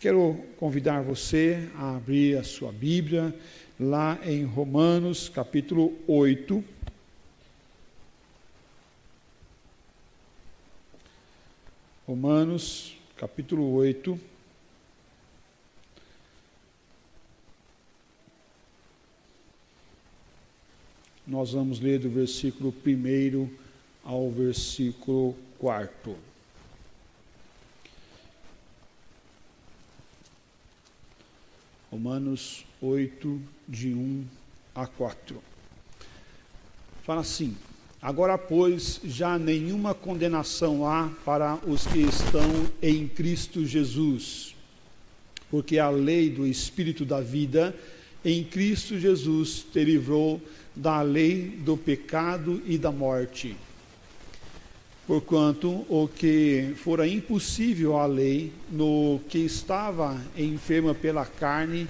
Quero convidar você a abrir a sua Bíblia lá em Romanos, capítulo 8. Romanos, capítulo 8. Nós vamos ler do versículo 1 ao versículo 4. Romanos 8, de 1 a 4. Fala assim: Agora, pois, já nenhuma condenação há para os que estão em Cristo Jesus, porque a lei do Espírito da vida em Cristo Jesus te livrou da lei do pecado e da morte. Porquanto o que fora impossível à lei, no que estava enferma pela carne,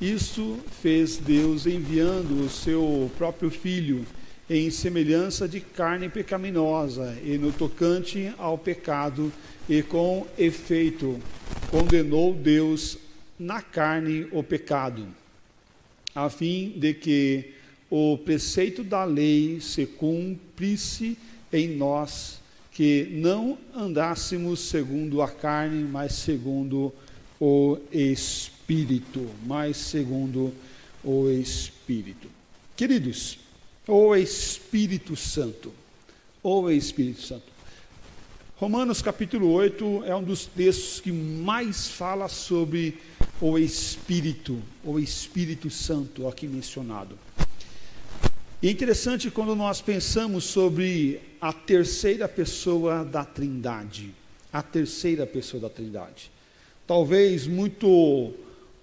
isso fez Deus enviando o seu próprio Filho em semelhança de carne pecaminosa e no tocante ao pecado, e com efeito condenou Deus na carne o pecado, a fim de que o preceito da lei se cumprisse em nós, que não andássemos segundo a carne, mas segundo o Espírito, mas segundo o Espírito. Queridos, o Espírito Santo, o Espírito Santo. Romanos capítulo 8 é um dos textos que mais fala sobre o Espírito, o Espírito Santo aqui mencionado. E é interessante quando nós pensamos sobre a terceira pessoa da Trindade. A terceira pessoa da Trindade. Talvez muito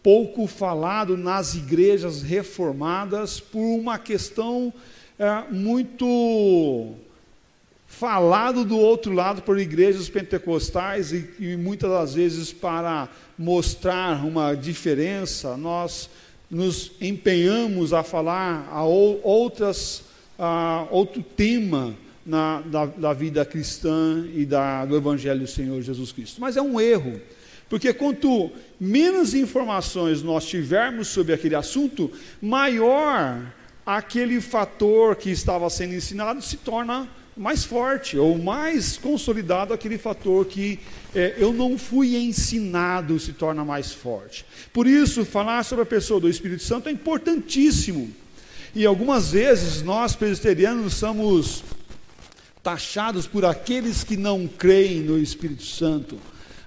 pouco falado nas igrejas reformadas por uma questão é, muito falado do outro lado por igrejas pentecostais e, e muitas das vezes para mostrar uma diferença, nós nos empenhamos a falar a outras, a outro tema na, da, da, vida cristã e da, do Evangelho do Senhor Jesus Cristo. Mas é um erro, porque quanto menos informações nós tivermos sobre aquele assunto, maior aquele fator que estava sendo ensinado se torna mais forte ou mais consolidado aquele fator que é, eu não fui ensinado se torna mais forte. Por isso, falar sobre a pessoa do Espírito Santo é importantíssimo. E algumas vezes nós presbiterianos somos taxados por aqueles que não creem no Espírito Santo,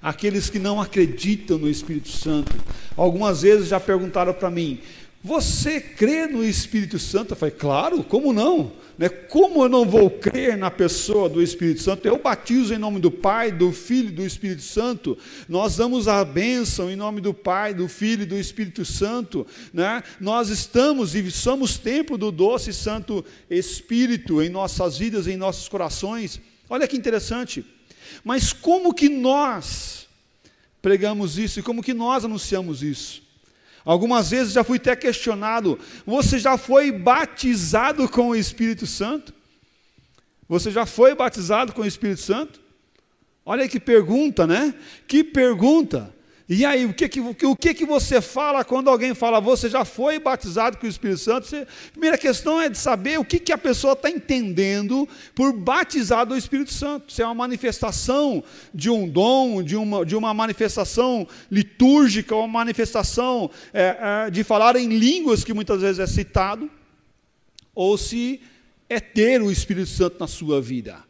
aqueles que não acreditam no Espírito Santo. Algumas vezes já perguntaram para mim: você crê no Espírito Santo? Eu falei, claro, como não? Né? Como eu não vou crer na pessoa do Espírito Santo? Eu batizo em nome do Pai, do Filho e do Espírito Santo. Nós damos a bênção em nome do Pai, do Filho e do Espírito Santo. Né? Nós estamos e somos templo do doce e santo Espírito em nossas vidas, em nossos corações. Olha que interessante. Mas como que nós pregamos isso e como que nós anunciamos isso? Algumas vezes já fui até questionado: você já foi batizado com o Espírito Santo? Você já foi batizado com o Espírito Santo? Olha que pergunta, né? Que pergunta. E aí, o que, que, o que, que você fala quando alguém fala, você já foi batizado com o Espírito Santo? Você, primeira questão é de saber o que, que a pessoa está entendendo por batizado do Espírito Santo. Se é uma manifestação de um dom, de uma, de uma manifestação litúrgica, uma manifestação é, é, de falar em línguas, que muitas vezes é citado, ou se é ter o Espírito Santo na sua vida.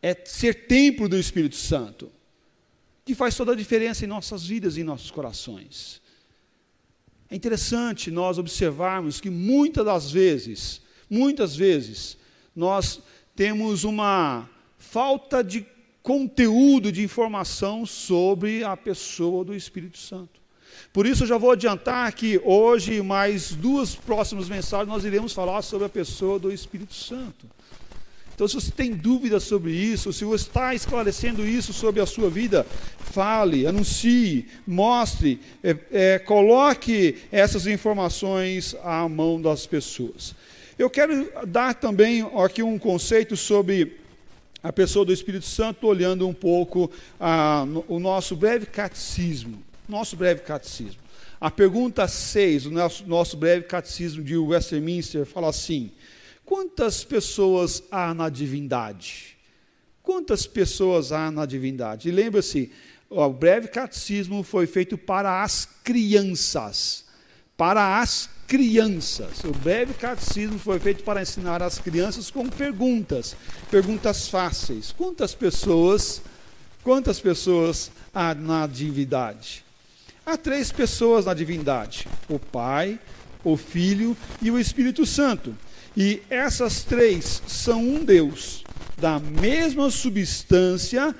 É ser templo do Espírito Santo que faz toda a diferença em nossas vidas e em nossos corações. É interessante nós observarmos que muitas das vezes, muitas vezes, nós temos uma falta de conteúdo de informação sobre a pessoa do Espírito Santo. Por isso, eu já vou adiantar que hoje, mais duas próximas mensagens, nós iremos falar sobre a pessoa do Espírito Santo. Então, se você tem dúvidas sobre isso, se você está esclarecendo isso sobre a sua vida, fale, anuncie, mostre, é, é, coloque essas informações à mão das pessoas. Eu quero dar também aqui um conceito sobre a pessoa do Espírito Santo, olhando um pouco ah, o nosso breve catecismo. Nosso breve catecismo. A pergunta 6 do nosso, nosso breve catecismo de Westminster fala assim: Quantas pessoas há na divindade? Quantas pessoas há na divindade? E lembra-se, o breve catecismo foi feito para as crianças. Para as crianças. O breve catecismo foi feito para ensinar as crianças com perguntas, perguntas fáceis. Quantas pessoas, quantas pessoas há na divindade? Há três pessoas na divindade: o Pai, o Filho e o Espírito Santo. E essas três são um Deus, da mesma substância,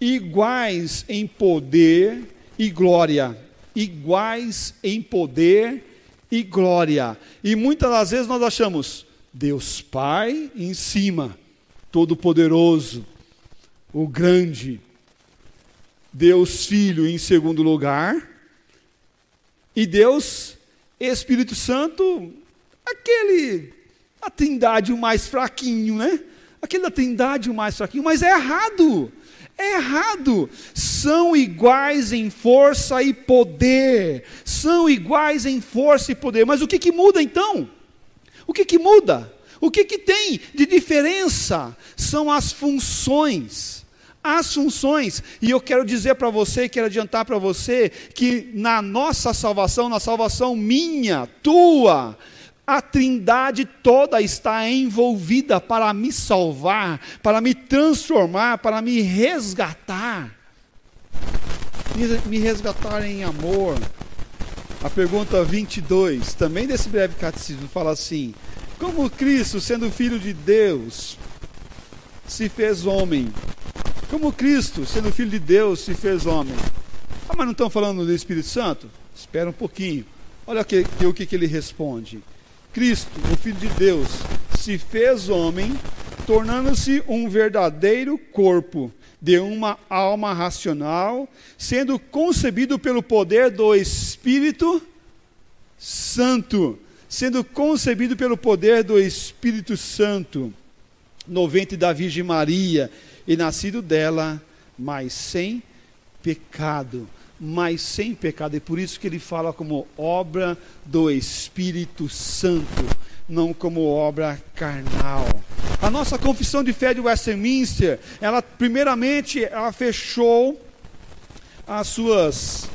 iguais em poder e glória. Iguais em poder e glória. E muitas das vezes nós achamos Deus Pai em cima, todo-poderoso, o grande. Deus Filho em segundo lugar. E Deus Espírito Santo, aquele, a trindade o mais fraquinho, né? Aquele da trindade o mais fraquinho, mas é errado. É errado. São iguais em força e poder. São iguais em força e poder. Mas o que, que muda então? O que, que muda? O que, que tem de diferença? São as funções. As funções. E eu quero dizer para você, quero adiantar para você, que na nossa salvação, na salvação minha, tua, a Trindade toda está envolvida para me salvar, para me transformar, para me resgatar. Me resgatar em amor. A pergunta 22, também desse breve catecismo, fala assim: Como Cristo, sendo filho de Deus, se fez homem? Como Cristo, sendo filho de Deus, se fez homem? Ah, mas não estão falando do Espírito Santo? Espera um pouquinho. Olha o que, que, que ele responde. Cristo, o Filho de Deus, se fez homem, tornando-se um verdadeiro corpo de uma alma racional, sendo concebido pelo poder do Espírito Santo, sendo concebido pelo poder do Espírito Santo, no ventre da Virgem Maria, e nascido dela, mas sem pecado mas sem pecado. E por isso que ele fala como obra do Espírito Santo, não como obra carnal. A nossa confissão de fé de Westminster, ela primeiramente ela fechou as suas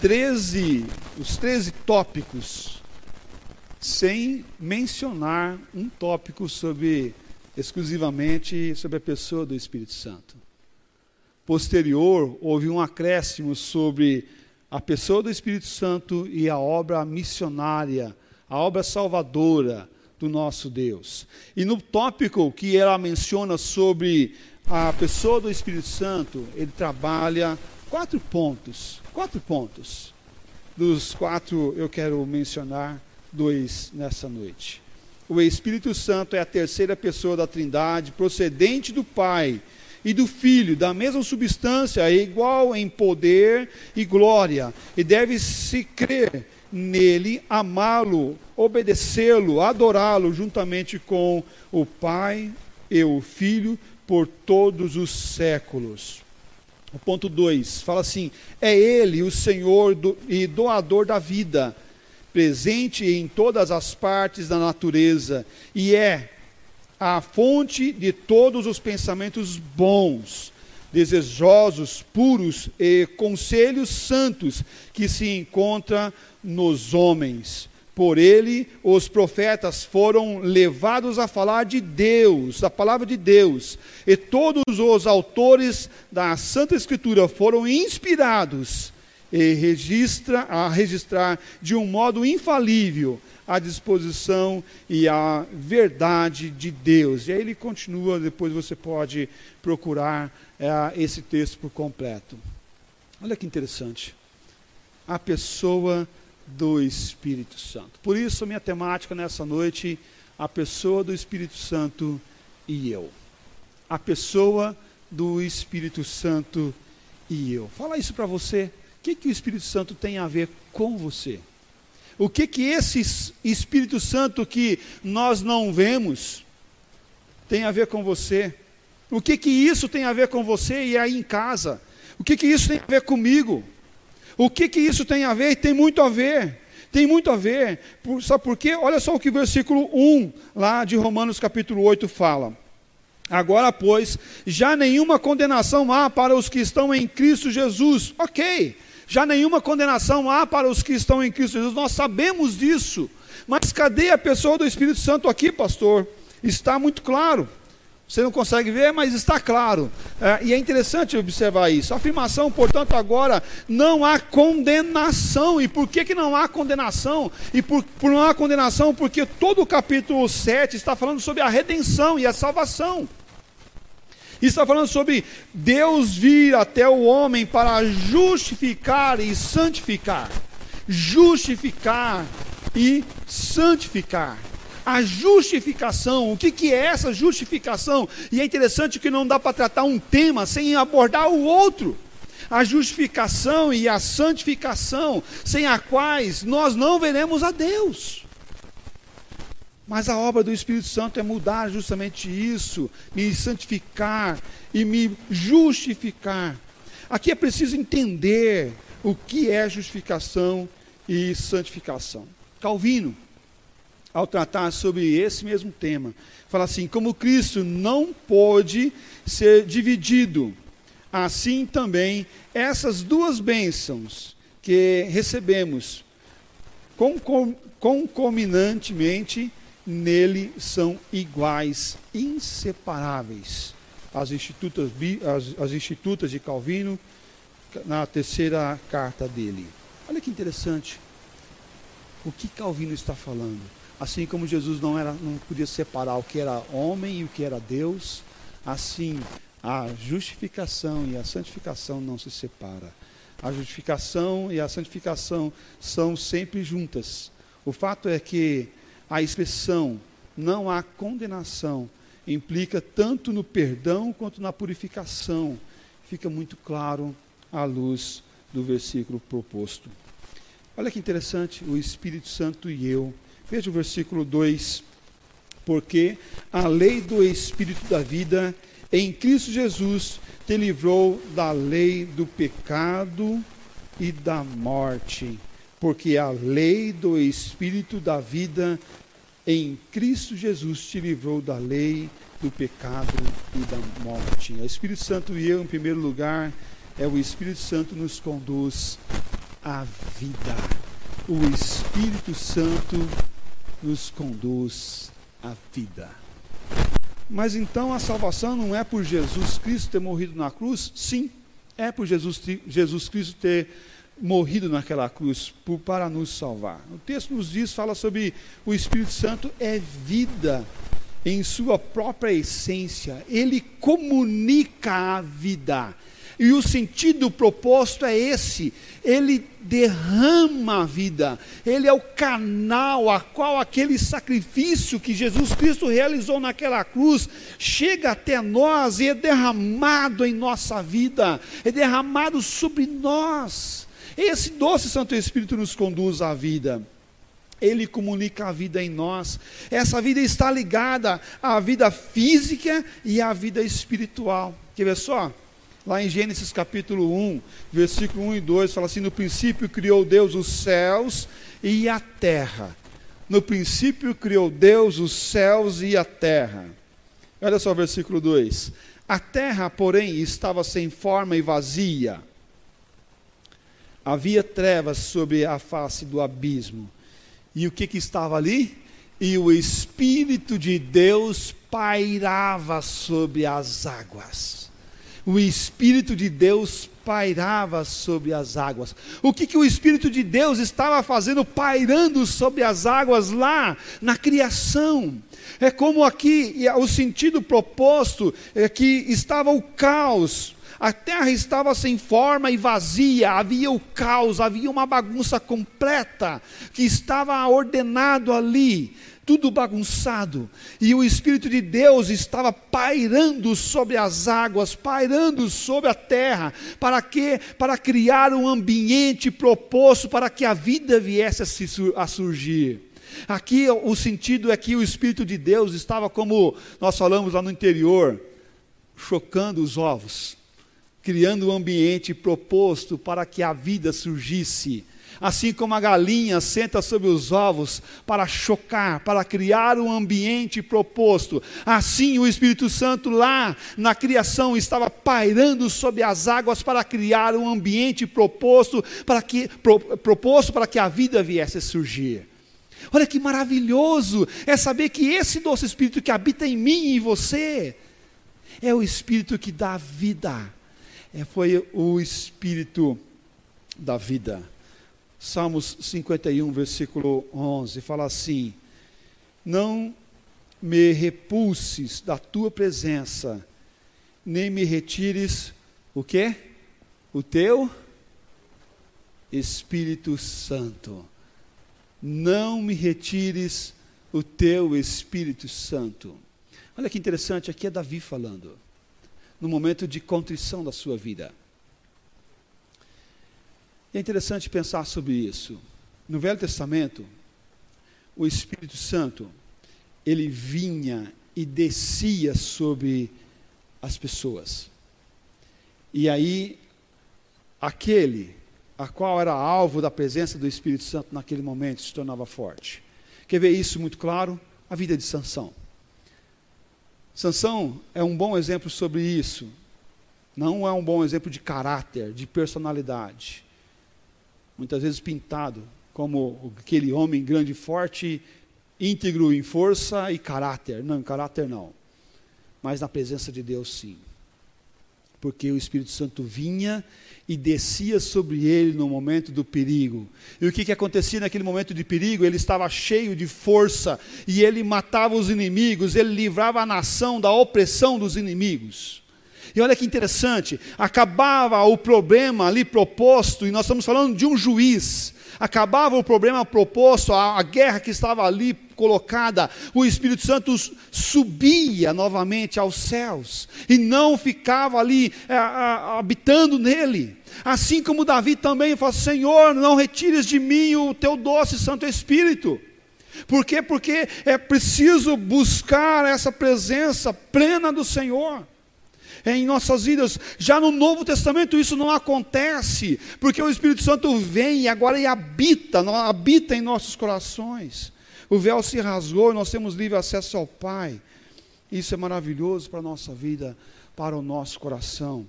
13, os 13 tópicos, sem mencionar um tópico sobre exclusivamente sobre a pessoa do Espírito Santo posterior, houve um acréscimo sobre a pessoa do Espírito Santo e a obra missionária, a obra salvadora do nosso Deus. E no tópico que ela menciona sobre a pessoa do Espírito Santo, ele trabalha quatro pontos. Quatro pontos. Dos quatro eu quero mencionar dois nessa noite. O Espírito Santo é a terceira pessoa da Trindade, procedente do Pai e do Filho, da mesma substância, é igual em poder e glória, e deve-se crer nele, amá-lo, obedecê-lo, adorá-lo juntamente com o Pai e o Filho por todos os séculos. O ponto 2 fala assim: é Ele o Senhor do, e doador da vida, presente em todas as partes da natureza, e é a fonte de todos os pensamentos bons, desejosos, puros e conselhos santos que se encontra nos homens. Por ele, os profetas foram levados a falar de Deus, da palavra de Deus, e todos os autores da Santa Escritura foram inspirados e registra, a registrar de um modo infalível a disposição e a verdade de Deus. E aí ele continua, depois você pode procurar é, esse texto por completo. Olha que interessante. A pessoa do Espírito Santo. Por isso, minha temática nessa noite, a pessoa do Espírito Santo e eu. A pessoa do Espírito Santo e eu. Fala isso para você. O que, que o Espírito Santo tem a ver com você? O que que esse Espírito Santo que nós não vemos tem a ver com você? O que que isso tem a ver com você e aí em casa? O que que isso tem a ver comigo? O que que isso tem a ver? Tem muito a ver. Tem muito a ver. Por, sabe por quê? Olha só o que o versículo 1 lá de Romanos capítulo 8 fala. Agora, pois, já nenhuma condenação há para os que estão em Cristo Jesus. Ok, já nenhuma condenação há para os que estão em Cristo Jesus. Nós sabemos disso. Mas cadê a pessoa do Espírito Santo aqui, pastor? Está muito claro. Você não consegue ver, mas está claro. É, e é interessante observar isso. A afirmação, portanto, agora não há condenação. E por que, que não há condenação? E por, por não há condenação, porque todo o capítulo 7 está falando sobre a redenção e a salvação. Está falando sobre Deus vir até o homem para justificar e santificar. Justificar e santificar a justificação. O que, que é essa justificação? E é interessante que não dá para tratar um tema sem abordar o outro. A justificação e a santificação, sem a quais nós não veremos a Deus. Mas a obra do Espírito Santo é mudar justamente isso, me santificar e me justificar. Aqui é preciso entender o que é justificação e santificação. Calvino, ao tratar sobre esse mesmo tema. Fala assim: como Cristo não pôde ser dividido, assim também essas duas bênçãos que recebemos concomitantemente nele são iguais, inseparáveis. As institutas, as, as institutas de Calvino, na terceira carta dele. Olha que interessante. O que Calvino está falando? Assim como Jesus não, era, não podia separar o que era homem e o que era Deus, assim a justificação e a santificação não se separa. A justificação e a santificação são sempre juntas. O fato é que a expressão não há condenação implica tanto no perdão quanto na purificação. Fica muito claro à luz do versículo proposto. Olha que interessante, o Espírito Santo e eu Veja o versículo 2. Porque a lei do Espírito da vida em Cristo Jesus te livrou da lei do pecado e da morte. Porque a lei do Espírito da vida em Cristo Jesus te livrou da lei do pecado e da morte. O Espírito Santo e eu, em primeiro lugar, é o Espírito Santo nos conduz à vida. O Espírito Santo nos conduz à vida. Mas então a salvação não é por Jesus Cristo ter morrido na cruz? Sim, é por Jesus, Jesus Cristo ter morrido naquela cruz por, para nos salvar. O texto nos diz, fala sobre o Espírito Santo é vida em sua própria essência. Ele comunica a vida. E o sentido proposto é esse: ele derrama a vida, ele é o canal a qual aquele sacrifício que Jesus Cristo realizou naquela cruz chega até nós e é derramado em nossa vida, é derramado sobre nós. Esse doce Santo Espírito nos conduz à vida. Ele comunica a vida em nós. Essa vida está ligada à vida física e à vida espiritual. Quer ver só? Lá em Gênesis capítulo 1, versículo 1 e 2, fala assim: No princípio criou Deus os céus e a terra. No princípio criou Deus os céus e a terra. Olha só o versículo 2: A terra, porém, estava sem forma e vazia. Havia trevas sobre a face do abismo. E o que, que estava ali? E o Espírito de Deus pairava sobre as águas o Espírito de Deus pairava sobre as águas. O que, que o Espírito de Deus estava fazendo pairando sobre as águas lá na criação? É como aqui o sentido proposto é que estava o caos. A terra estava sem forma e vazia, havia o caos, havia uma bagunça completa que estava ordenado ali tudo bagunçado, e o Espírito de Deus estava pairando sobre as águas, pairando sobre a terra, para que? Para criar um ambiente proposto para que a vida viesse a, surgir. Aqui o sentido é que o Espírito de Deus estava como nós falamos lá no interior, chocando os ovos, criando um ambiente proposto para que a vida surgisse. Assim como a galinha senta sobre os ovos para chocar, para criar um ambiente proposto, assim o Espírito Santo lá na criação estava pairando sobre as águas para criar um ambiente proposto para que, pro, proposto para que a vida viesse a surgir. Olha que maravilhoso é saber que esse doce Espírito que habita em mim e em você é o Espírito que dá vida. É, foi o Espírito da vida. Salmos 51, versículo 11, fala assim: Não me repulses da tua presença, nem me retires o quê? O teu Espírito Santo não me retires o teu Espírito Santo. Olha que interessante, aqui é Davi falando, no momento de contrição da sua vida. E é interessante pensar sobre isso. No Velho Testamento, o Espírito Santo, ele vinha e descia sobre as pessoas. E aí, aquele a qual era alvo da presença do Espírito Santo naquele momento, se tornava forte. Quer ver isso muito claro? A vida de Sansão. Sansão é um bom exemplo sobre isso. Não é um bom exemplo de caráter, de personalidade. Muitas vezes pintado como aquele homem grande e forte, íntegro em força e caráter. Não, caráter não. Mas na presença de Deus, sim. Porque o Espírito Santo vinha e descia sobre ele no momento do perigo. E o que, que acontecia naquele momento de perigo? Ele estava cheio de força e ele matava os inimigos, ele livrava a nação da opressão dos inimigos. E olha que interessante, acabava o problema ali proposto, e nós estamos falando de um juiz, acabava o problema proposto, a, a guerra que estava ali colocada, o Espírito Santo subia novamente aos céus e não ficava ali é, a, habitando nele. Assim como Davi também falou: Senhor, não retires de mim o teu doce Santo Espírito. Por quê? Porque é preciso buscar essa presença plena do Senhor em nossas vidas. Já no Novo Testamento isso não acontece, porque o Espírito Santo vem agora e habita, habita em nossos corações. O véu se rasgou e nós temos livre acesso ao Pai. Isso é maravilhoso para a nossa vida, para o nosso coração.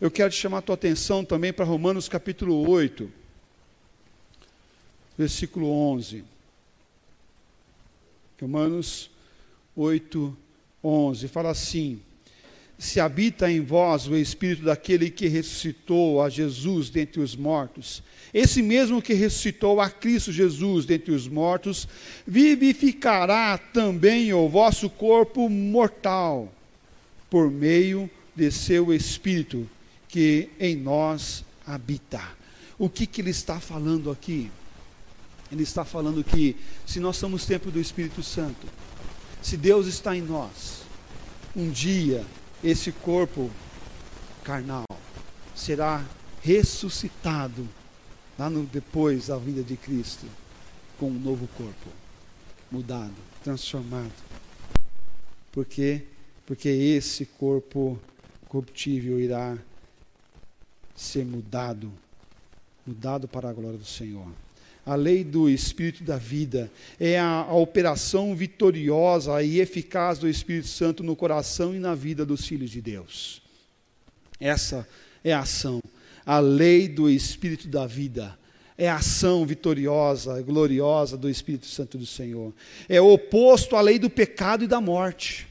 Eu quero te chamar a tua atenção também para Romanos capítulo 8, versículo 11. Romanos 8, 11. Fala assim: Se habita em vós o espírito daquele que ressuscitou a Jesus dentre os mortos, esse mesmo que ressuscitou a Cristo Jesus dentre os mortos, vivificará também o vosso corpo mortal, por meio de seu Espírito que em nós habita. O que, que ele está falando aqui? Ele está falando que se nós somos templo do Espírito Santo, se Deus está em nós, um dia esse corpo carnal será ressuscitado lá no, depois da vinda de Cristo, com um novo corpo, mudado, transformado. Por quê? Porque esse corpo corruptível irá ser mudado, mudado para a glória do Senhor. A lei do Espírito da vida é a, a, operação vitoriosa e eficaz do Espírito Santo no coração e na vida dos filhos de Deus. Essa é a ação a lei do Espírito da vida. É a ação vitoriosa, gloriosa do Espírito Santo do Senhor. É oposto à lei do pecado e da morte.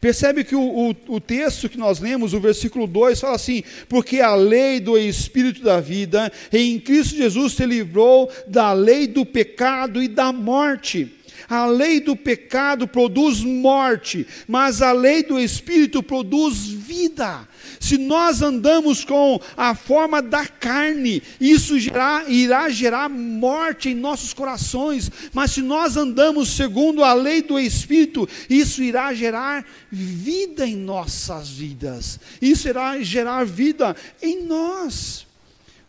Percebe que o, o, o, texto que nós lemos, o versículo 2, fala assim: Porque a lei do Espírito da vida em Cristo Jesus te livrou da lei do pecado e da morte. A lei do pecado produz morte, mas a lei do Espírito produz vida. Se nós andamos com a forma da carne, isso irá, irá gerar morte em nossos corações, mas se nós andamos segundo a lei do Espírito, isso irá gerar vida em nossas vidas, isso irá gerar vida em nós.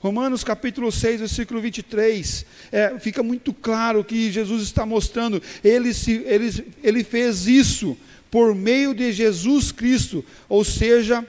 Romanos capítulo 6, versículo 23, é, fica muito claro que Jesus está mostrando, ele, se, ele, ele fez isso por meio de Jesus Cristo, ou seja,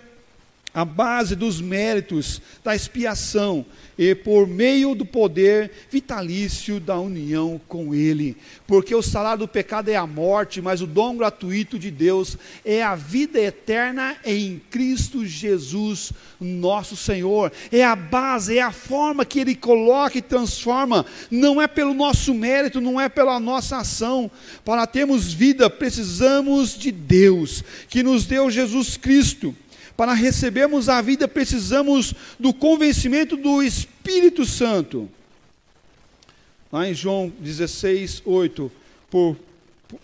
a base dos méritos da expiação e por meio do poder vitalício da união com Ele. Porque o salário do pecado é a morte, mas o dom gratuito de Deus é a vida eterna em Cristo Jesus, nosso Senhor. É a base, é a forma que Ele coloca e transforma. Não é pelo nosso mérito, não é pela nossa ação. Para termos vida, precisamos de Deus, que nos deu Jesus Cristo para recebermos a vida, precisamos do convencimento do Espírito Santo. Lá em João 16, 8, por,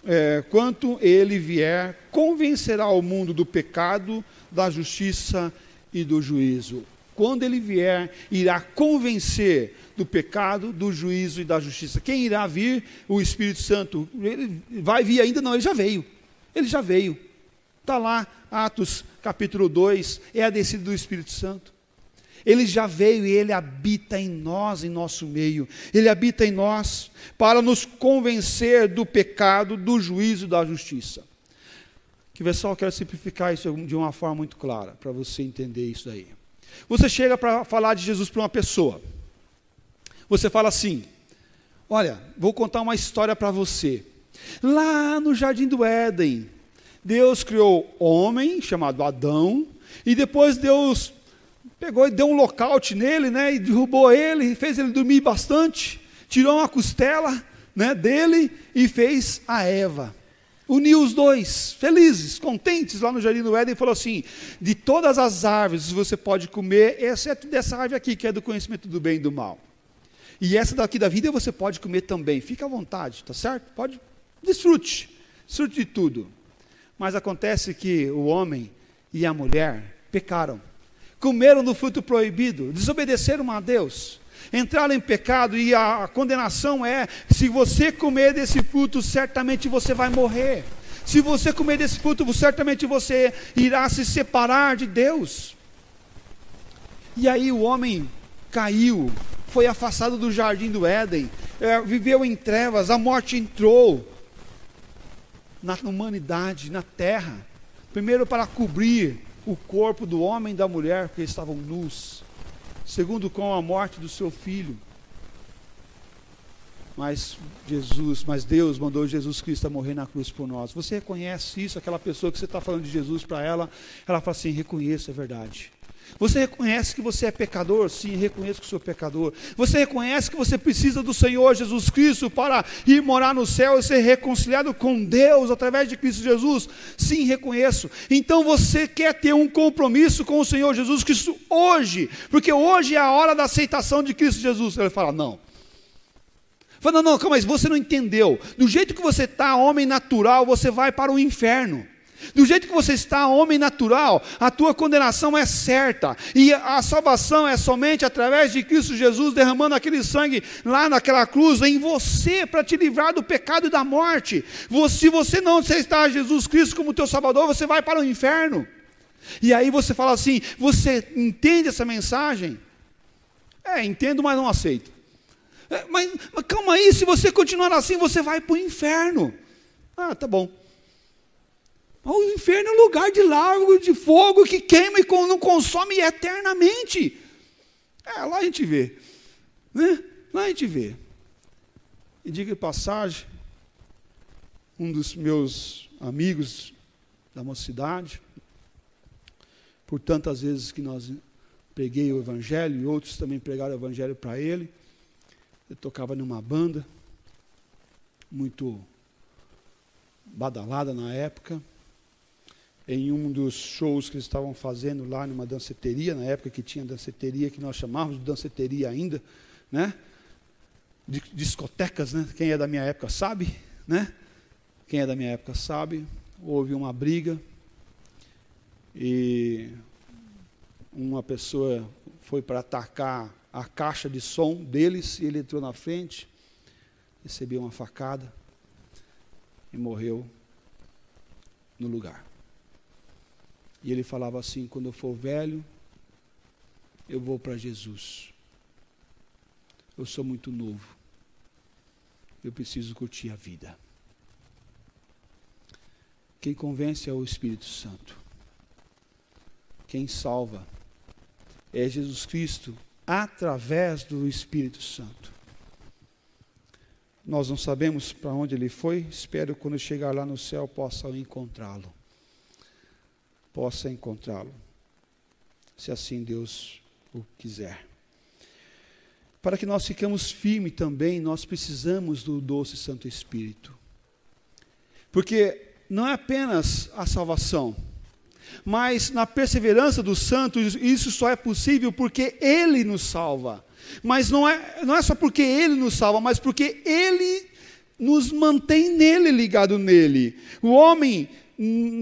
é, quanto ele vier, convencerá o mundo do pecado, da justiça e do juízo. Quando ele vier, irá convencer do pecado, do juízo e da justiça. Quem irá vir? O Espírito Santo. Ele vai vir ainda? Não, ele já veio. Ele já veio. Está lá, Atos capítulo 2, é a descida do Espírito Santo. Ele já veio e ele habita em nós, em nosso meio. Ele habita em nós para nos convencer do pecado, do juízo, da justiça. Que pessoal, quero simplificar isso de uma forma muito clara, para você entender isso aí. Você chega para falar de Jesus para uma pessoa. Você fala assim: Olha, vou contar uma história para você. Lá no jardim do Éden, Deus criou homem, chamado Adão, e depois Deus pegou e deu um lockout nele, né, e derrubou ele, fez ele dormir bastante, tirou uma costela né, dele e fez a Eva. Uniu os dois, felizes, contentes, lá no Jardim do Éden, e falou assim: de todas as árvores você pode comer, exceto dessa árvore aqui, que é do conhecimento do bem e do mal. E essa daqui da vida você pode comer também, fica à vontade, tá certo? Pode, desfrute, desfrute de tudo. Mas acontece que o homem e a mulher pecaram, comeram do fruto proibido, desobedeceram a Deus, entraram em pecado e a condenação é: se você comer desse fruto, certamente você vai morrer. Se você comer desse fruto, certamente você irá se separar de Deus. E aí o homem caiu, foi afastado do jardim do Éden, é, viveu em trevas, a morte entrou na humanidade, na terra. Primeiro, para cobrir o corpo do homem e da mulher, porque estavam nus. Segundo, com a morte do seu filho. Mas Jesus, mas Deus mandou Jesus Cristo a morrer na cruz por nós. Você reconhece isso? Aquela pessoa que você está falando de Jesus para ela, ela fala assim: reconheço, é verdade. Você reconhece que você é pecador? Sim, reconheço que sou pecador. Você reconhece que você precisa do Senhor Jesus Cristo para ir morar no céu e ser reconciliado com Deus através de Cristo Jesus? Sim, reconheço. Então você quer ter um compromisso com o Senhor Jesus Cristo hoje, porque hoje é a hora da aceitação de Cristo Jesus. Ele fala: não. Fala, não, não, calma, mas você não entendeu. Do jeito que você está, homem natural, você vai para o inferno. Do jeito que você está, homem natural, a tua condenação é certa. E a salvação é somente através de Cristo Jesus derramando aquele sangue lá naquela cruz em você para te livrar do pecado e da morte. Se você não aceitar Jesus Cristo como teu Salvador, você vai para o inferno. E aí você fala assim: você entende essa mensagem? É, entendo, mas não aceito. É, mas, mas calma aí, se você continuar assim, você vai para o inferno. Ah, tá bom. O inferno é um lugar de largo, de fogo que queima e não consome eternamente. É, lá a gente vê. Né? Lá a gente vê. E diga passagem, um dos meus amigos da mocidade, por tantas vezes que nós preguei o Evangelho, e outros também pregaram o Evangelho para ele. Eu tocava numa banda, muito badalada na época em um dos shows que eles estavam fazendo lá numa danceteria, na época que tinha danceteria, que nós chamávamos de danceteria ainda, né? De, discotecas, né? Quem é da minha época sabe, né? Quem é da minha época sabe. Houve uma briga e uma pessoa foi para atacar a caixa de som deles e ele entrou na frente, recebeu uma facada e morreu no lugar. E ele falava assim: quando eu for velho, eu vou para Jesus. Eu sou muito novo. Eu preciso curtir a vida. Quem convence é o Espírito Santo. Quem salva é Jesus Cristo através do Espírito Santo. Nós não sabemos para onde ele foi, espero quando chegar lá no céu possa encontrá-lo. Possa encontrá-lo. Se assim Deus o quiser. Para que nós ficamos firmes também, nós precisamos do doce Santo Espírito. Porque não é apenas a salvação, mas na perseverança dos santos, isso só é possível porque Ele nos salva. Mas não é, não é só porque Ele nos salva, mas porque Ele nos mantém nele, ligado nele. O homem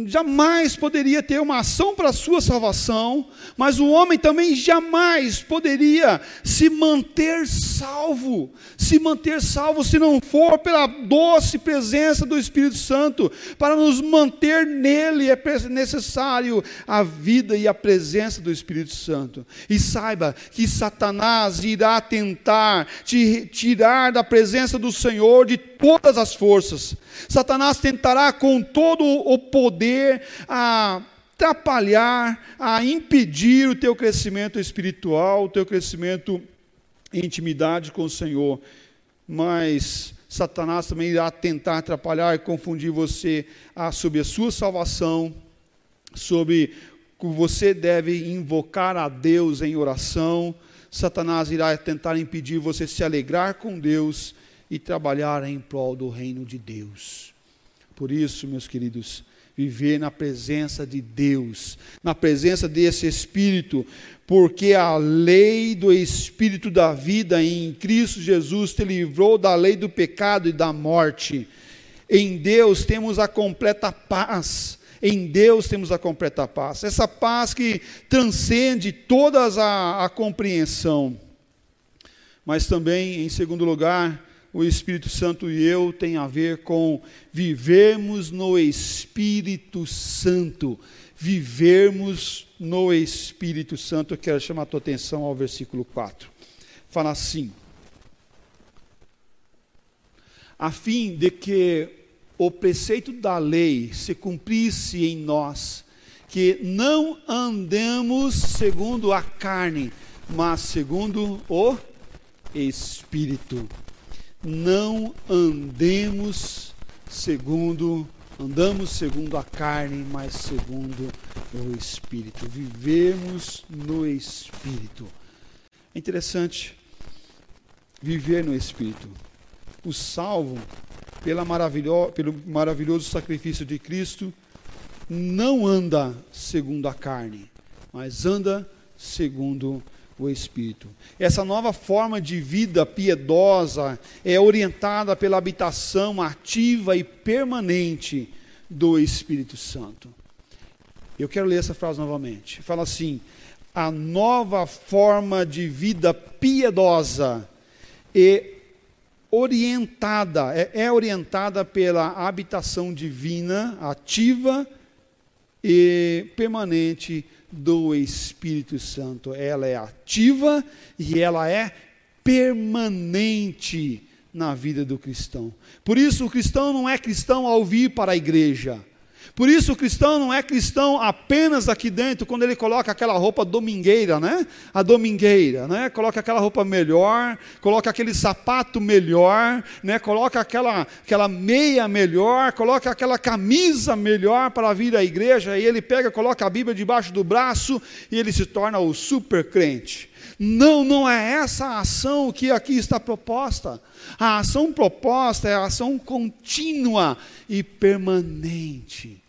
jamais poderia ter uma ação para a sua salvação, mas o homem também jamais poderia se manter salvo, se manter salvo se não for pela doce presença do Espírito Santo, para nos manter nele é necessário a vida e a presença do Espírito Santo. E saiba que Satanás irá tentar te tirar da presença do Senhor de todas as forças. Satanás tentará com todo o poder a atrapalhar, a impedir o teu crescimento espiritual, o teu crescimento em intimidade com o Senhor. Mas Satanás também irá tentar atrapalhar e confundir você ah, sobre a sua salvação, sobre que você deve invocar a Deus em oração. Satanás irá tentar impedir você se alegrar com Deus e trabalhar em prol do reino de Deus. Por isso, meus queridos, viver na presença de Deus, na presença desse Espírito, porque a lei do Espírito da vida em Cristo Jesus te livrou da lei do pecado e da morte. Em Deus temos a completa paz. Em Deus temos a completa paz. Essa paz que transcende toda a, a compreensão. Mas também, em segundo lugar, o Espírito Santo e eu tem a ver com vivermos no Espírito Santo. Vivermos no Espírito Santo. Eu quero chamar a tua atenção ao versículo 4. Fala assim: a fim de que o preceito da lei se cumprisse em nós, que não andemos segundo a carne, mas segundo o Espírito não andemos segundo andamos segundo a carne, mas segundo o espírito. Vivemos no espírito. É interessante viver no espírito. O salvo pela maravilho, pelo maravilhoso sacrifício de Cristo não anda segundo a carne, mas anda segundo o o Espírito. Essa nova forma de vida piedosa é orientada pela habitação ativa e permanente do Espírito Santo. Eu quero ler essa frase novamente. Fala assim: a nova forma de vida piedosa e orientada, é, é orientada pela habitação divina, ativa e permanente do Espírito Santo. Ela é ativa e ela é permanente na vida do cristão. Por isso, o cristão não é cristão ao vir para a igreja. Por isso o cristão não é cristão apenas aqui dentro, quando ele coloca aquela roupa domingueira, né? A domingueira, né? Coloca aquela roupa melhor, coloca aquele sapato melhor, né? Coloca aquela, aquela meia melhor, coloca aquela camisa melhor para vir à igreja, e ele pega, coloca a Bíblia debaixo do braço e ele se torna o super crente. Não, não é essa a ação que aqui está proposta. A ação proposta é a ação contínua e permanente.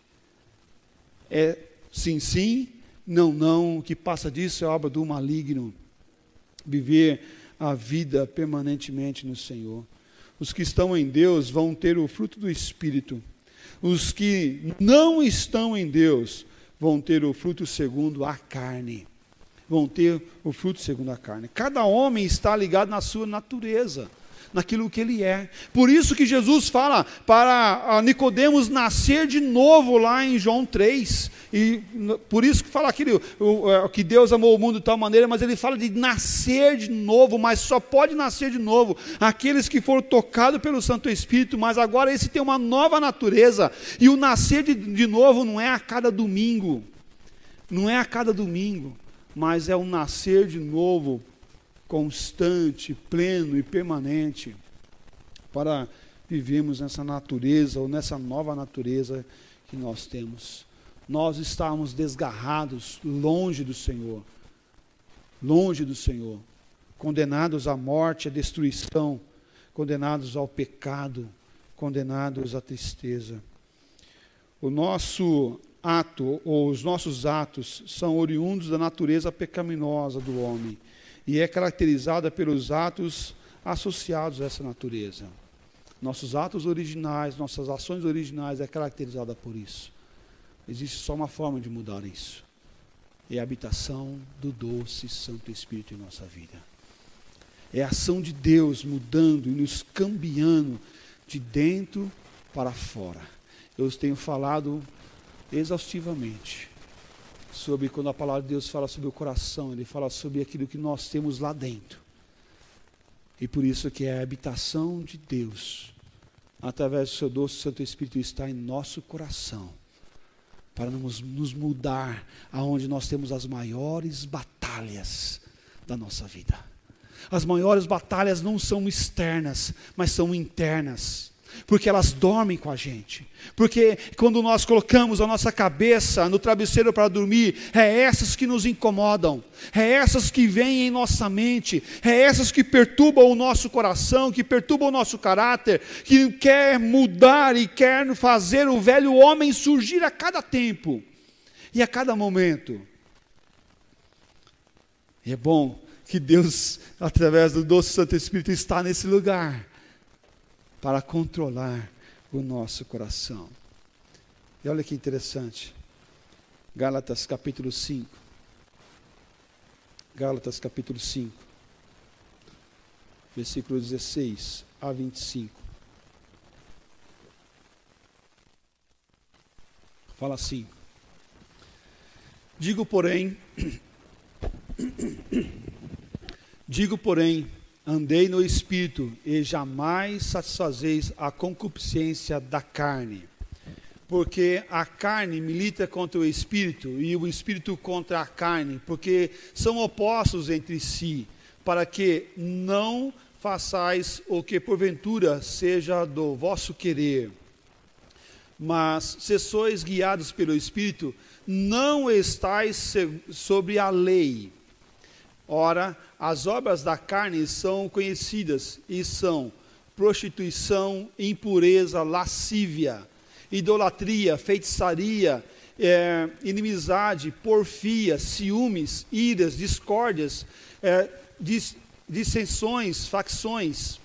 É sim, sim, não, não, o que passa disso é obra do maligno. Viver a vida permanentemente no Senhor. Os que estão em Deus vão ter o fruto do Espírito. Os que não estão em Deus vão ter o fruto segundo a carne. Vão ter o fruto segundo a carne. Cada homem está ligado na sua natureza naquilo que ele é. Por isso que Jesus fala para Nicodemos nascer de novo lá em João 3. E por isso que fala aquilo, é, que Deus amou o mundo de tal maneira, mas ele fala de nascer de novo, mas só pode nascer de novo aqueles que foram tocados pelo Santo Espírito, mas agora esse tem uma nova natureza. E o nascer de, de novo não é a cada domingo. Não é a cada domingo, mas é um nascer de novo constante, pleno e permanente para vivermos nessa natureza ou nessa nova natureza que nós temos. Nós estamos desgarrados, longe do Senhor, longe do Senhor, condenados à morte, à destruição, condenados ao pecado, condenados à tristeza. O nosso ato, ou os nossos atos, são oriundos da natureza pecaminosa do homem e é caracterizada pelos atos associados a essa natureza. Nossos atos originais, nossas ações originais é caracterizada por isso. Existe só uma forma de mudar isso. É a habitação do doce Santo Espírito em nossa vida. É a ação de Deus mudando e nos cambiando de dentro para fora. Eu tenho falado exaustivamente sobre quando a palavra de Deus fala sobre o coração, ele fala sobre aquilo que nós temos lá dentro. E por isso que é a habitação de Deus, através do seu doce Santo Espírito, está em nosso coração, para nos, nos mudar aonde nós temos as maiores batalhas da nossa vida. As maiores batalhas não são externas, mas são internas porque elas dormem com a gente. Porque quando nós colocamos a nossa cabeça no travesseiro para dormir, é essas que nos incomodam, é essas que vêm em nossa mente, é essas que perturbam o nosso coração, que perturbam o nosso caráter, que quer mudar e quer fazer o velho homem surgir a cada tempo e a cada momento. E é bom que Deus, através do doce Santo Espírito, está nesse lugar para controlar o nosso coração. E olha que interessante. Gálatas capítulo 5. Gálatas capítulo 5. Versículo 16 a 25. Fala assim: Digo, porém, digo, porém, Andei no espírito e jamais satisfazeis a concupiscência da carne. Porque a carne milita contra o espírito e o espírito contra a carne, porque são opostos entre si, para que não façais o que porventura seja do vosso querer. Mas se sois guiados pelo espírito, não estáis sobre a lei. Ora, as obras da carne são conhecidas e são prostituição, impureza, lascívia, idolatria, feitiçaria, é, inimizade, porfia, ciúmes, iras, discórdias, é, dis, dissensões, facções,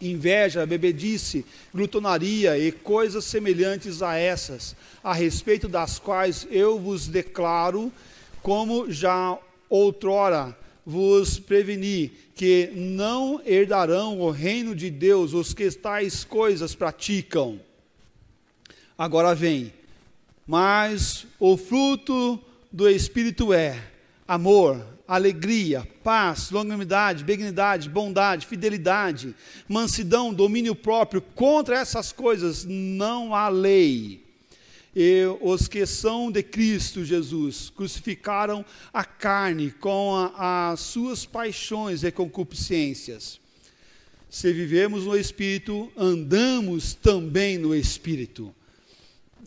inveja, bebedice, glutonaria e coisas semelhantes a essas, a respeito das quais eu vos declaro, como já outrora vos preveni que não herdarão o reino de Deus os que tais coisas praticam. Agora vem, mas o fruto do Espírito é amor, alegria, paz, longanimidade, benignidade, bondade, fidelidade, mansidão, domínio próprio. Contra essas coisas não há lei e os que são de Cristo Jesus crucificaram a carne com as suas paixões e concupiscências. Se vivemos no Espírito, andamos também no Espírito.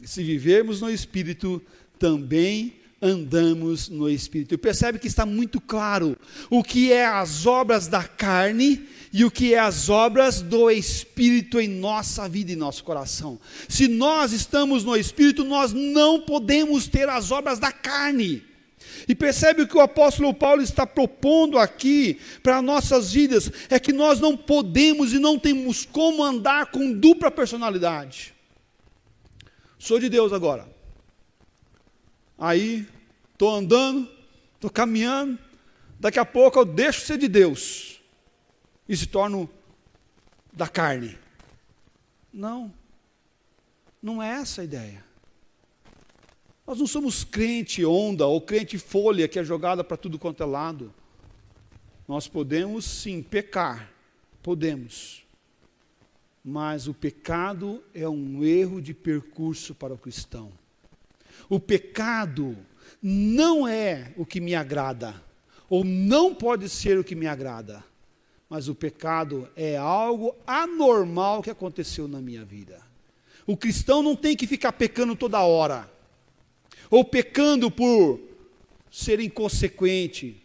Se vivemos no Espírito, também andamos no Espírito. Percebe que está muito claro o que é as obras da carne e o que é as obras do Espírito em nossa vida e nosso coração. Se nós estamos no Espírito, nós não podemos ter as obras da carne. E percebe o que o apóstolo Paulo está propondo aqui para nossas vidas: é que nós não podemos e não temos como andar com dupla personalidade. Sou de Deus agora. Aí, estou andando, estou caminhando, daqui a pouco eu deixo ser de Deus e se torno da carne. Não, não é essa a ideia. Nós não somos crente onda ou crente folha que é jogada para tudo quanto é lado. Nós podemos sim pecar, podemos. Mas o pecado é um erro de percurso para o cristão. O pecado não é o que me agrada, ou não pode ser o que me agrada, mas o pecado é algo anormal que aconteceu na minha vida. O cristão não tem que ficar pecando toda hora, ou pecando por ser inconsequente,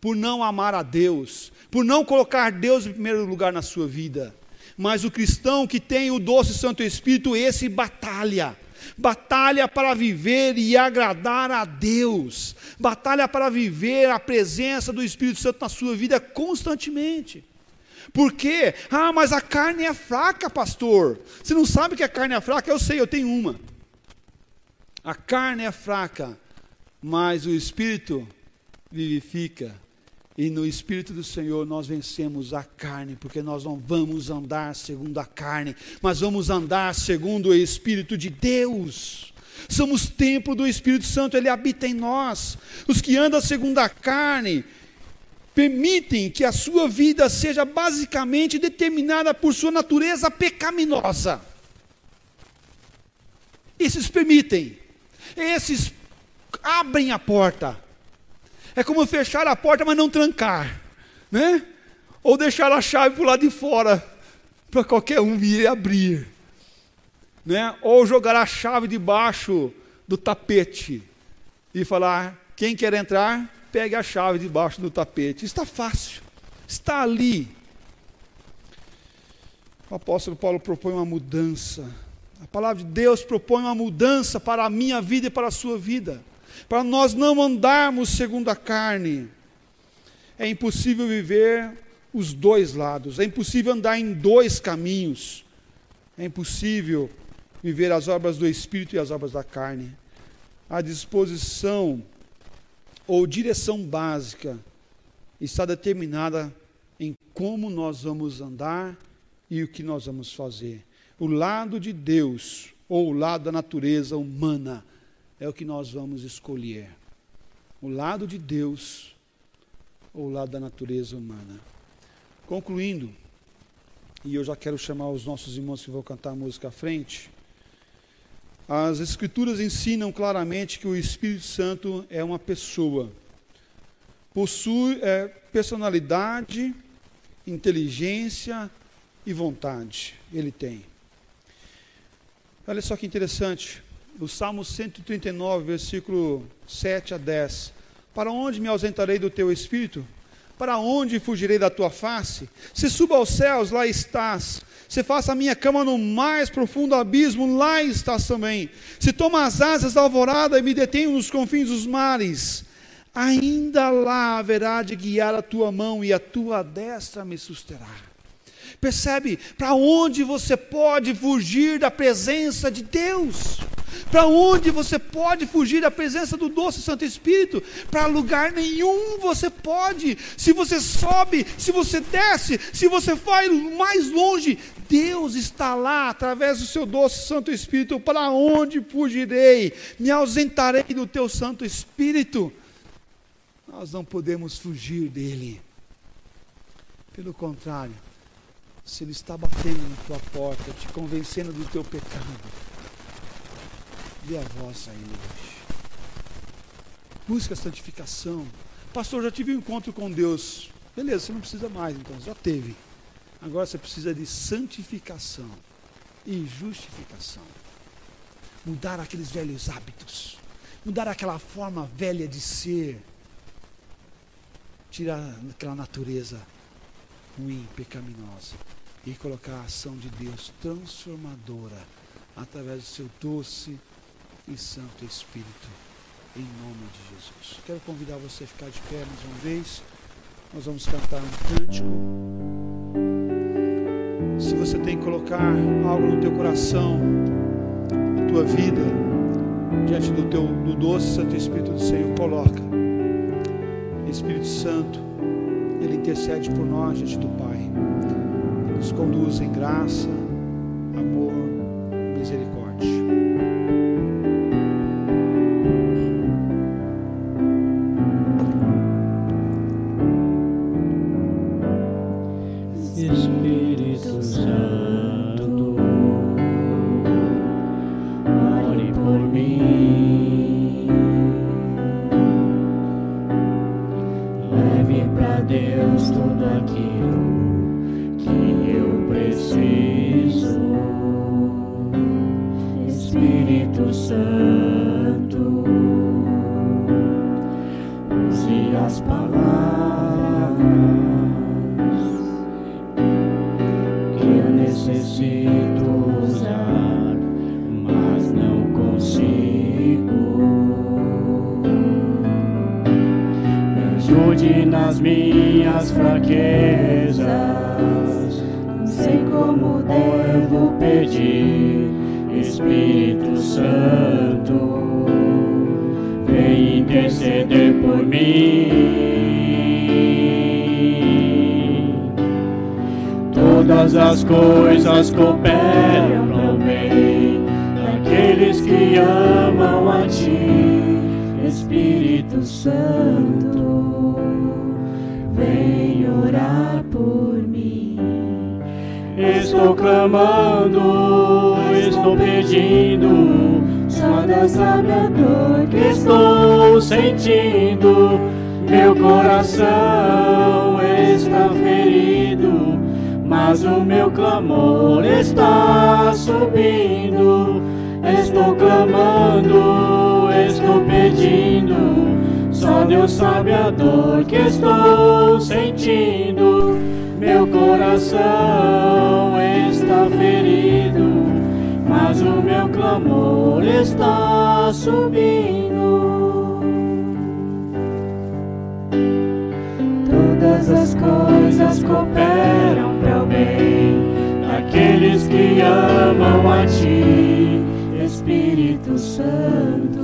por não amar a Deus, por não colocar Deus em primeiro lugar na sua vida. Mas o cristão que tem o doce Santo Espírito, esse batalha batalha para viver e agradar a Deus, batalha para viver a presença do Espírito Santo na sua vida constantemente. Por quê? Ah, mas a carne é fraca, pastor. Você não sabe que a carne é fraca? Eu sei, eu tenho uma. A carne é fraca, mas o Espírito vivifica. E no Espírito do Senhor nós vencemos a carne, porque nós não vamos andar segundo a carne, mas vamos andar segundo o Espírito de Deus. Somos templo do Espírito Santo, ele habita em nós. Os que andam segundo a carne permitem que a sua vida seja basicamente determinada por sua natureza pecaminosa. Esses permitem, esses abrem a porta é como fechar a porta, mas não trancar, né? Ou deixar a chave para o lado de fora, para qualquer um vir e abrir, né? Ou jogar a chave debaixo do tapete e falar: quem quer entrar, pegue a chave debaixo do tapete. Está fácil, está ali. O apóstolo Paulo propõe uma mudança. A palavra de Deus propõe uma mudança para a minha vida e para a sua vida para nós não andarmos segundo a carne. É impossível viver os dois lados, é impossível andar em dois caminhos, é impossível viver as obras do Espírito e as obras da carne. A disposição ou direção básica está determinada em como nós vamos andar e o que nós vamos fazer. O lado de Deus ou o lado da natureza humana é o que nós vamos escolher: o lado de Deus ou o lado da natureza humana. Concluindo, e eu já quero chamar os nossos irmãos que vão cantar a música à frente. As Escrituras ensinam claramente que o Espírito Santo é uma pessoa, possui é, personalidade, inteligência e vontade. Ele tem. Olha só que interessante o Salmo 139, versículo 7 a 10. Para onde me ausentarei do teu espírito? Para onde fugirei da tua face? Se suba aos céus, lá estás. Se faça a minha cama no mais profundo abismo, lá estás também. Se toma as asas da alvorada e me detenho nos confins dos mares, ainda lá haverá de guiar a tua mão e a tua destra me susterá. Percebe para onde você pode fugir da presença de Deus? Para onde você pode fugir da presença do doce Santo Espírito? Para lugar nenhum você pode. Se você sobe, se você desce, se você vai mais longe, Deus está lá através do seu doce Santo Espírito. Para onde fugirei? Me ausentarei do teu Santo Espírito. Nós não podemos fugir dele. Pelo contrário, se ele está batendo na tua porta, te convencendo do teu pecado, dê a voz ele hoje. Busca a santificação. Pastor, já tive um encontro com Deus. Beleza, você não precisa mais, então, já teve. Agora você precisa de santificação e justificação. Mudar aqueles velhos hábitos. Mudar aquela forma velha de ser. Tirar aquela natureza ruim, pecaminosa. E colocar a ação de Deus transformadora através do seu doce e Santo Espírito, em nome de Jesus. Quero convidar você a ficar de pé mais uma vez. Nós vamos cantar um cântico. Se você tem que colocar algo no teu coração, na tua vida, diante do teu do doce Santo Espírito do Senhor, coloca. Espírito Santo, ele intercede por nós diante do Pai. nos conduz em graça, minhas fraquezas, não sei como devo pedir, Espírito Santo, vem interceder por mim. Todas as coisas cooperam para o bem daqueles que amam a Ti, Espírito Santo. Vem orar por mim. Estou clamando, estou pedindo, Deus sabe a dor que estou sentindo. Meu coração está ferido, mas o meu clamor está subindo. Estou clamando, estou pedindo, só Deus sabe a dor que estou sentindo. Meu coração está ferido, mas o meu clamor está subindo. Todas as coisas cooperam para o bem daqueles que amam a Ti, Espírito Santo.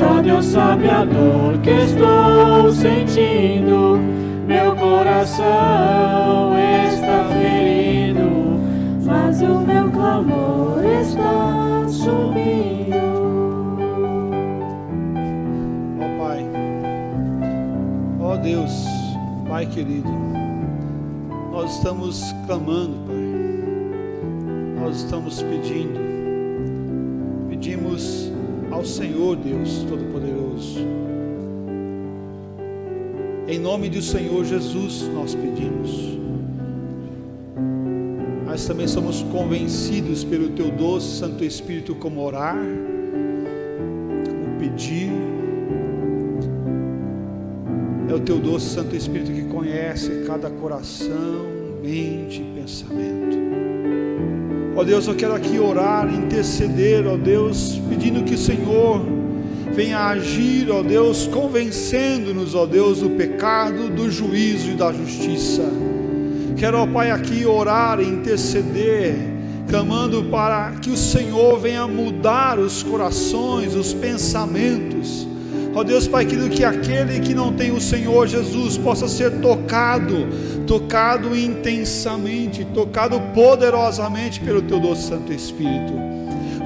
só Deus sabe a dor que estou sentindo. Meu coração está ferido, mas o meu clamor está subindo. Ó Pai, ó Deus, Pai querido, nós estamos clamando, Pai, nós estamos pedindo, ao Senhor Deus Todo-Poderoso, em nome do Senhor Jesus nós pedimos, mas também somos convencidos pelo Teu doce Santo Espírito como orar, como pedir, é o teu doce Santo Espírito que conhece cada coração, mente e pensamento. Ó Deus, eu quero aqui orar, interceder, ó Deus, pedindo que o Senhor venha agir, ó Deus, convencendo-nos, ó Deus, do pecado, do juízo e da justiça. Quero, ó Pai, aqui orar interceder, clamando para que o Senhor venha mudar os corações, os pensamentos. Ó Deus Pai querido, que aquele que não tem o Senhor Jesus possa ser tocado, tocado intensamente, tocado poderosamente pelo Teu doce Santo Espírito.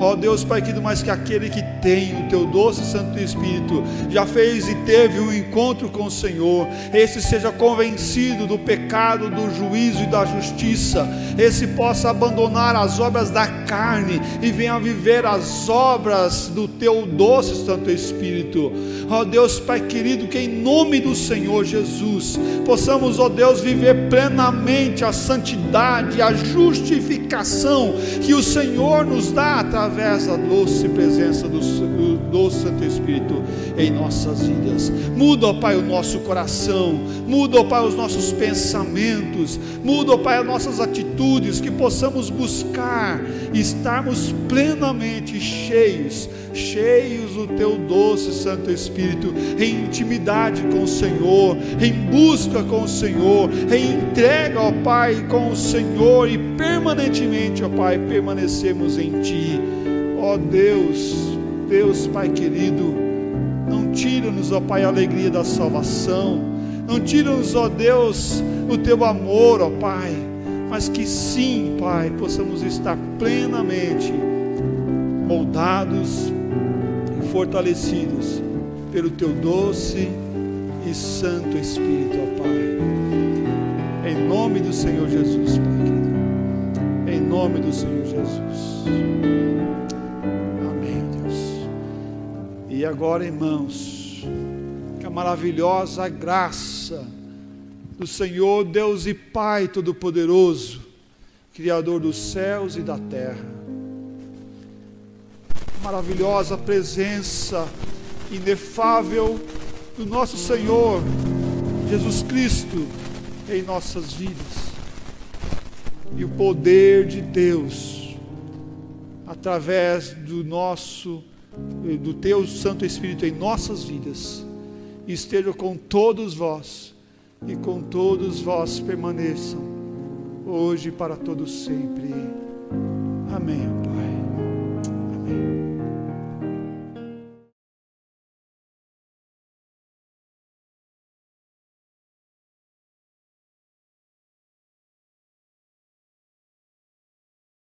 Ó Deus Pai querido, mas que aquele que tem o Teu doce Santo Espírito já fez e teve um encontro com o Senhor, esse seja convencido do pecado, do juízo e da justiça, esse possa abandonar as obras da carne e venha viver as obras do Teu doce Santo Espírito. Ó Deus Pai querido, que em nome do Senhor Jesus possamos, ó Deus, viver plenamente a santidade, a justificação que o Senhor nos dá através através da doce presença do, do doce Santo Espírito em nossas vidas. Muda, ó Pai, o nosso coração, muda, ó Pai, os nossos pensamentos, muda, ó Pai, as nossas atitudes, que possamos buscar estarmos plenamente cheios, cheios do Teu doce Santo Espírito, em intimidade com o Senhor, em busca com o Senhor, em entrega, ó Pai, com o Senhor e permanentemente, ó Pai, permanecemos em Ti. Ó Deus, Deus Pai querido, não tira-nos, ó Pai, a alegria da salvação, não tira-nos, ó Deus, o Teu amor, ó Pai, mas que sim, Pai, possamos estar plenamente moldados fortalecidos pelo Teu doce e Santo Espírito, ó Pai. Em nome do Senhor Jesus, Pai querido. Em nome do Senhor Jesus. Amém, Deus. E agora, irmãos, que a maravilhosa graça do Senhor, Deus e Pai Todo-Poderoso, Criador dos céus e da terra, maravilhosa presença inefável do nosso Senhor Jesus Cristo em nossas vidas. E o poder de Deus através do nosso do teu Santo Espírito em nossas vidas esteja com todos vós e com todos vós permaneçam hoje e para todos sempre. Amém. Pai.